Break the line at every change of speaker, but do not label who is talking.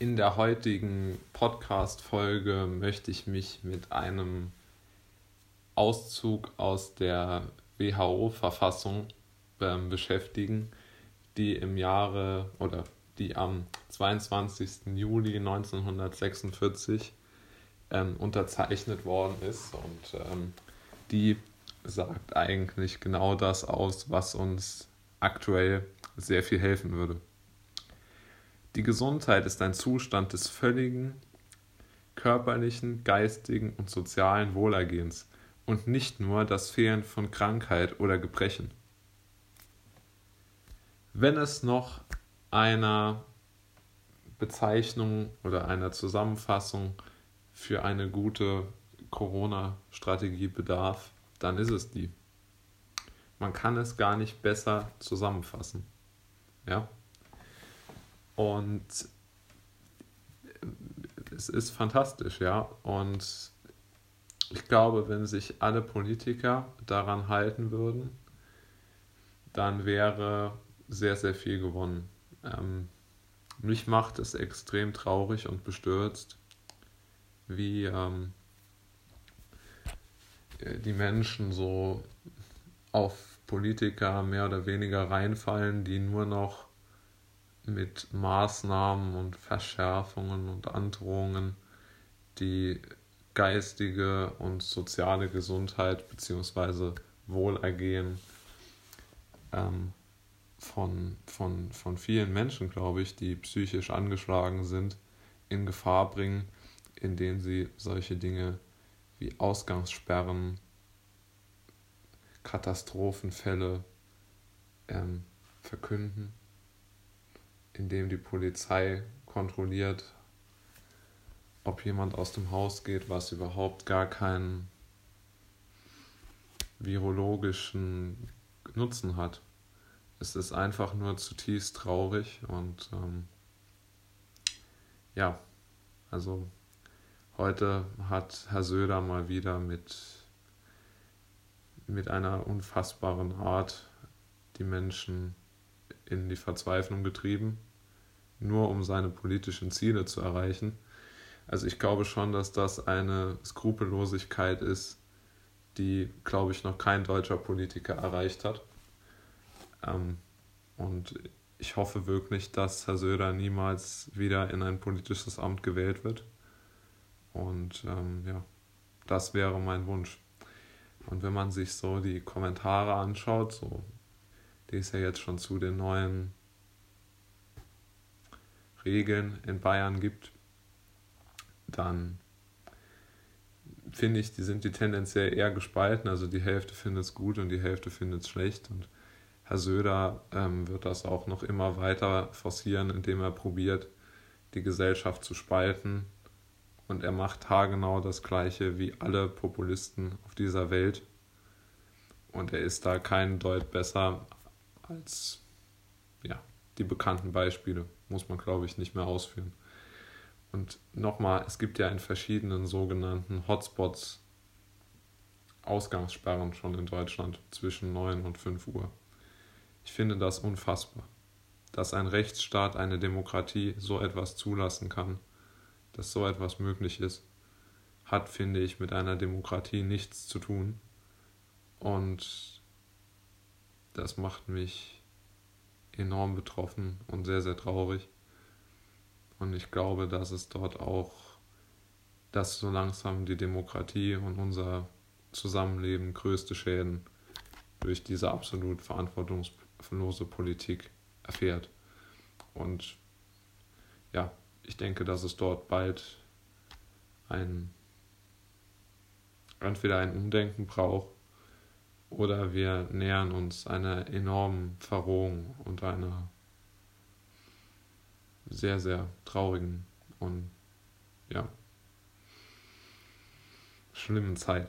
In der heutigen Podcast-Folge möchte ich mich mit einem Auszug aus der WHO-Verfassung ähm, beschäftigen, die im Jahre oder die am 22. Juli 1946 ähm, unterzeichnet worden ist und ähm, die sagt eigentlich genau das aus, was uns aktuell sehr viel helfen würde. Die Gesundheit ist ein Zustand des völligen körperlichen, geistigen und sozialen Wohlergehens und nicht nur das Fehlen von Krankheit oder Gebrechen. Wenn es noch einer Bezeichnung oder einer Zusammenfassung für eine gute Corona-Strategie bedarf, dann ist es die. Man kann es gar nicht besser zusammenfassen. Ja. Und es ist fantastisch, ja. Und ich glaube, wenn sich alle Politiker daran halten würden, dann wäre sehr, sehr viel gewonnen. Ähm, mich macht es extrem traurig und bestürzt, wie ähm, die Menschen so auf Politiker mehr oder weniger reinfallen, die nur noch mit Maßnahmen und Verschärfungen und Androhungen die geistige und soziale Gesundheit bzw. Wohlergehen ähm, von, von, von vielen Menschen, glaube ich, die psychisch angeschlagen sind, in Gefahr bringen, indem sie solche Dinge wie Ausgangssperren, Katastrophenfälle ähm, verkünden, indem die Polizei kontrolliert, ob jemand aus dem Haus geht, was überhaupt gar keinen virologischen Nutzen hat. Es ist einfach nur zutiefst traurig und ähm, ja, also Heute hat Herr Söder mal wieder mit, mit einer unfassbaren Art die Menschen in die Verzweiflung getrieben, nur um seine politischen Ziele zu erreichen. Also ich glaube schon, dass das eine Skrupellosigkeit ist, die, glaube ich, noch kein deutscher Politiker erreicht hat. Ähm, und ich hoffe wirklich, dass Herr Söder niemals wieder in ein politisches Amt gewählt wird. Und ähm, ja, das wäre mein Wunsch. Und wenn man sich so die Kommentare anschaut, so, die ja jetzt schon zu den neuen Regeln in Bayern gibt, dann finde ich, die sind die tendenziell eher gespalten. Also die Hälfte findet es gut und die Hälfte findet es schlecht. Und Herr Söder ähm, wird das auch noch immer weiter forcieren, indem er probiert, die Gesellschaft zu spalten und er macht haargenau das gleiche wie alle Populisten auf dieser Welt. Und er ist da kein Deut besser als ja, die bekannten Beispiele. Muss man, glaube ich, nicht mehr ausführen. Und nochmal, es gibt ja in verschiedenen sogenannten Hotspots Ausgangssperren schon in Deutschland zwischen 9 und 5 Uhr. Ich finde das unfassbar, dass ein Rechtsstaat, eine Demokratie so etwas zulassen kann dass so etwas möglich ist, hat, finde ich, mit einer Demokratie nichts zu tun. Und das macht mich enorm betroffen und sehr, sehr traurig. Und ich glaube, dass es dort auch, dass so langsam die Demokratie und unser Zusammenleben größte Schäden durch diese absolut verantwortungslose Politik erfährt. Und ja, ich denke, dass es dort bald ein entweder ein Umdenken braucht oder wir nähern uns einer enormen Verrohung und einer sehr, sehr traurigen und ja, schlimmen Zeit.